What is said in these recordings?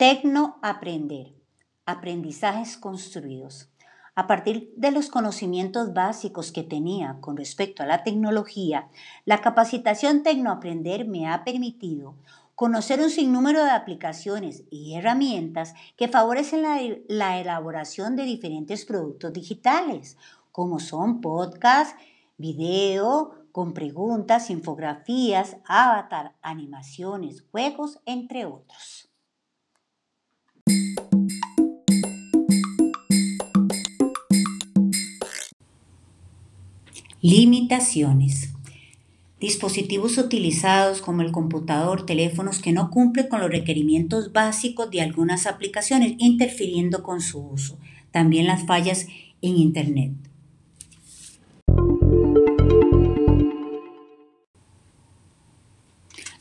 Tecnoaprender. Aprendizajes construidos. A partir de los conocimientos básicos que tenía con respecto a la tecnología, la capacitación Tecnoaprender me ha permitido conocer un sinnúmero de aplicaciones y herramientas que favorecen la, la elaboración de diferentes productos digitales, como son podcasts, video, con preguntas, infografías, avatar, animaciones, juegos, entre otros. Limitaciones. Dispositivos utilizados como el computador, teléfonos que no cumplen con los requerimientos básicos de algunas aplicaciones, interfiriendo con su uso. También las fallas en Internet.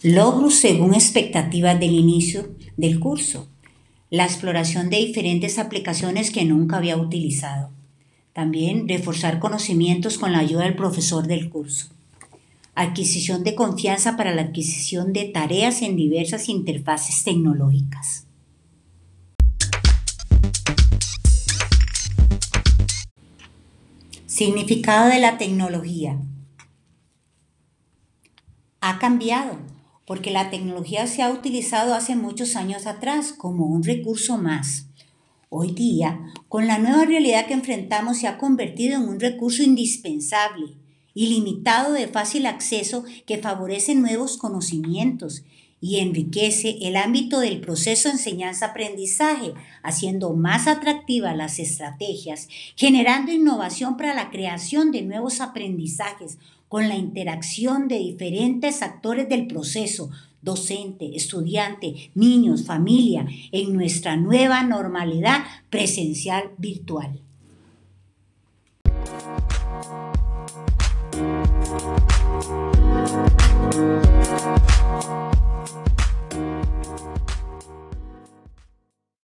Logros según expectativas del inicio del curso. La exploración de diferentes aplicaciones que nunca había utilizado. También reforzar conocimientos con la ayuda del profesor del curso. Adquisición de confianza para la adquisición de tareas en diversas interfaces tecnológicas. Significado de la tecnología. Ha cambiado porque la tecnología se ha utilizado hace muchos años atrás como un recurso más. Hoy día, con la nueva realidad que enfrentamos, se ha convertido en un recurso indispensable, ilimitado de fácil acceso que favorece nuevos conocimientos y enriquece el ámbito del proceso enseñanza-aprendizaje, haciendo más atractivas las estrategias, generando innovación para la creación de nuevos aprendizajes, con la interacción de diferentes actores del proceso, docente, estudiante, niños, familia, en nuestra nueva normalidad presencial virtual.